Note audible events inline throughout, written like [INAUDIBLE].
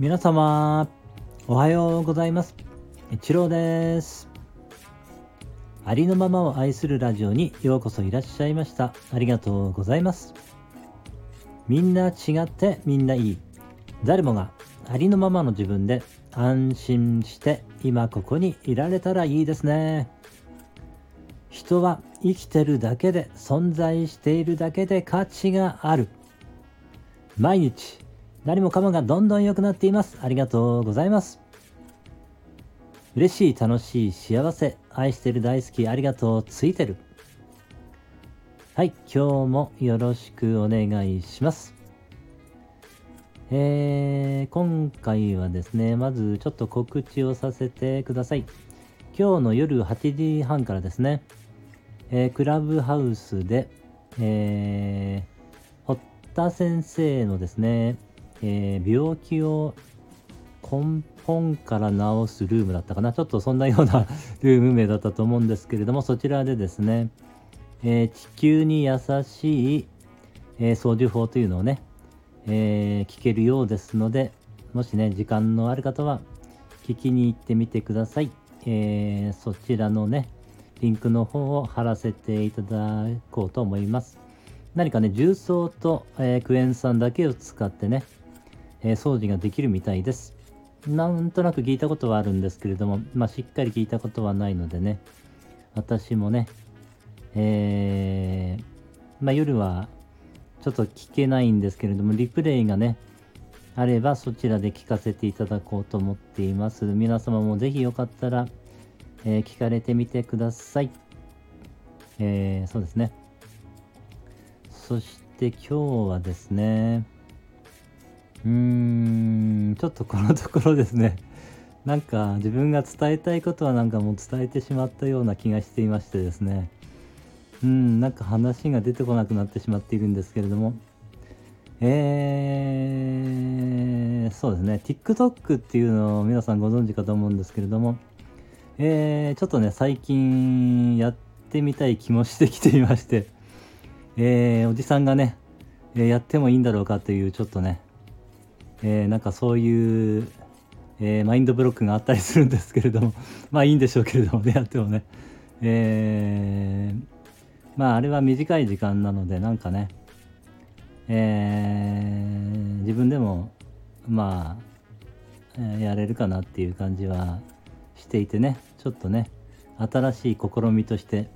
皆様おはようございます。一郎です。ありのままを愛するラジオにようこそいらっしゃいました。ありがとうございます。みんな違ってみんないい。誰もがありのままの自分で安心して今ここにいられたらいいですね。人は生きてるだけで存在しているだけで価値がある。毎日何もかもがどんどん良くなっています。ありがとうございます。嬉しい楽しい幸せ。愛してる大好きありがとう。ついてる。はい今日もよろしくお願いします。えー、今回はですねまずちょっと告知をさせてください。今日の夜8時半からですね、えー、クラブハウスで、えー、堀田先生のですね、えー、病気を根本から治すルームだったかな。ちょっとそんなようなルーム名だったと思うんですけれどもそちらでですね、えー、地球に優しい、えー、操縦法というのをね、え、聞けるようですのでもしね時間のある方は聞きに行ってみてください、えそちらのねリンクの方を貼らせていただこうと思います。何かね重曹と、えクエン酸だけを使ってね、え掃除ができるみたいですなんとなく聞いたことはあるんですけれども、まあ、しっかり聞いたことはないのでね、私もね、えー、まあ、夜はちょっと聞けないんですけれども、リプレイがね、あればそちらで聞かせていただこうと思っています。皆様もぜひよかったら、えー、聞かれてみてください。えー、そうですね。そして今日はですね、うーん、ちょっとこのところですね、[LAUGHS] なんか自分が伝えたいことはなんかもう伝えてしまったような気がしていましてですね、うん、なんか話が出てこなくなってしまっているんですけれども、えー、そうですね、TikTok っていうのを皆さんご存知かと思うんですけれども、えー、ちょっとね、最近やってみたい気もしてきていまして、えー、おじさんがね、やってもいいんだろうかというちょっとね、えー、なんかそういう、えー、マインドブロックがあったりするんですけれども [LAUGHS] まあいいんでしょうけれどもねやってもね、えー、まああれは短い時間なのでなんかね、えー、自分でもまあ、えやれるかなっていう感じはしていてねちょっとね新しい試みとして、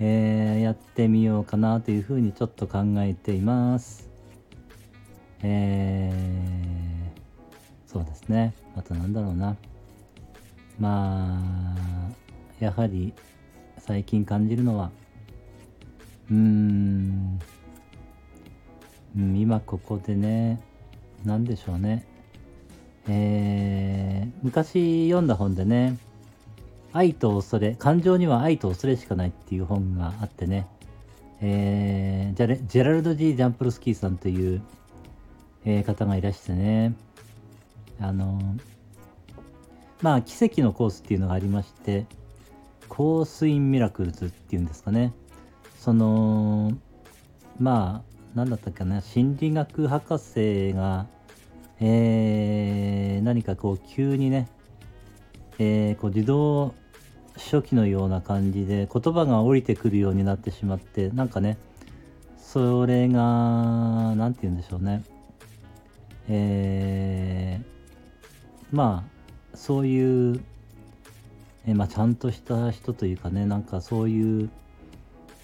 えー、やってみようかなというふうにちょっと考えています。えー、そうですね。あとなんだろうな。まあ、やはり最近感じるのは、うーん、今ここでね、何でしょうね。えー、昔読んだ本でね、愛と恐れ、感情には愛と恐れしかないっていう本があってね、えー、ジェラルド・ジー・ジャンプルスキーさんというえー、方がいらしてね。あのまあ奇跡のコースっていうのがありましてコースインミラクルズっていうんですかね。そのまあ何だったっけな。心理学博士がえー、何かこう急にね、えー、こう自動初期のような感じで言葉が降りてくるようになってしまってなんかねそれが何て言うんでしょうね。えー、まあそういう、えー、まあ、ちゃんとした人というかねなんかそういう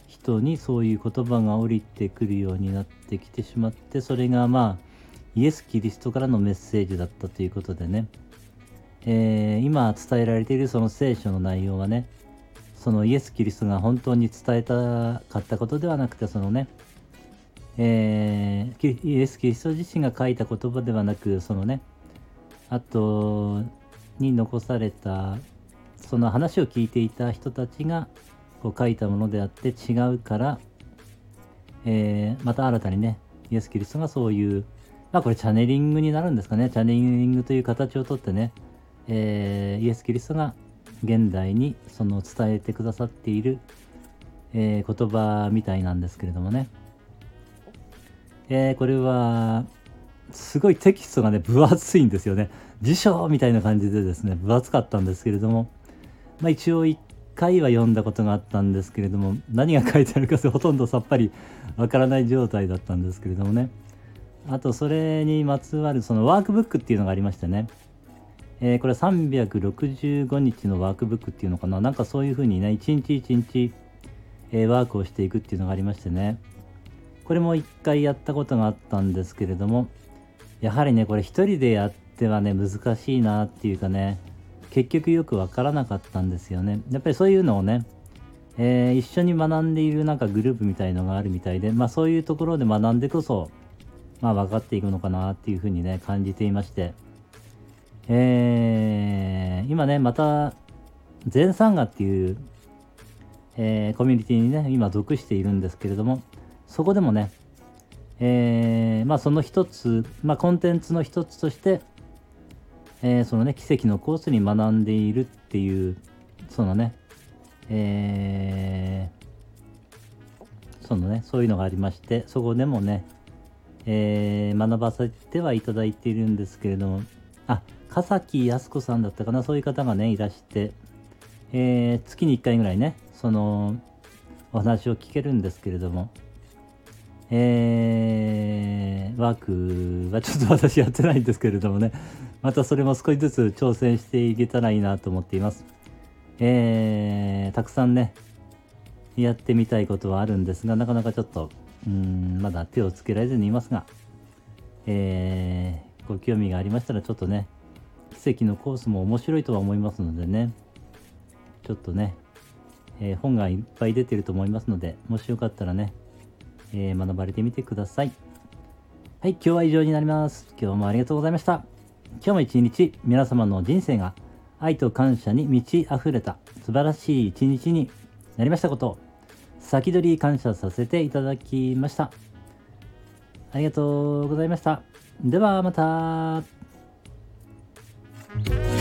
人にそういう言葉が降りてくるようになってきてしまってそれがまあイエス・キリストからのメッセージだったということでね、えー、今伝えられているその聖書の内容はねそのイエス・キリストが本当に伝えたかったことではなくてそのねえー、イエス・キリスト自身が書いた言葉ではなくそのねあとに残されたその話を聞いていた人たちがこう書いたものであって違うから、えー、また新たにねイエス・キリストがそういうまあこれチャネリングになるんですかね。チャネリングという形をとってね、えー、イエス・キリストが現代にその伝えてくださっている、え、言葉みたいなんですけれどもね。えー、これは、すごいテキストがね分厚いんですよね。辞書みたいな感じでですね分厚かったんですけれども。まあ一応1回は読んだことがあったんですけれども何が書いてあるかほとんどさっぱりわからない状態だったんですけれどもね。あとそれにまつわるそのワークブックっていうのがありましてね。えー、これ365日のワークブックっていうのかな。なんかそういうふうにね一日一日、えー、ワークをしていくっていうのがありましてね。これも一回やったことがあったんですけれどもやはりねこれ一人でやってはね難しいなっていうかね結局よくわからなかったんですよね。やっぱりそういうのをね、えー、一緒に学んでいるなんかグループみたいのがあるみたいでまあそういうところで学んでこそまあ分かっていくのかなっていうふうにね感じていましてえー、今ね、また、全参画っていう、えー、コミュニティにね、今属しているんですけれども、そこでもね、えー、まあその一つ、まあコンテンツの一つとして、えー、そのね、奇跡のコースに学んでいるっていう、そのね、えー、そのね、そういうのがありまして、そこでもね、えー、学ばせてはいただいているんですけれども、あ、笠木靖子さんだったかな、そういう方がね、いらして、えー、月に1回ぐらいね、その、お話を聞けるんですけれども、えー、ワークはちょっと私やってないんですけれどもね、またそれも少しずつ挑戦していけたらいいなと思っています。えー、たくさんね、やってみたいことはあるんですが、なかなかちょっと、うん、まだ手をつけられずにいますが、えー、ご興味がありましたらちょっとね、奇跡のコースも面白いとは思いますのでね、ちょっとね、えー、本がいっぱい出てると思いますので、もしよかったらね、えー、学ばれてみてください。はい、今日は以上になります。今日もありがとうございました。今日も一日、皆様の人生が愛と感謝に満ち溢れた素晴らしい一日になりましたことを先取り感謝させていただきました。ありがとうございました。ではまた。Thank you.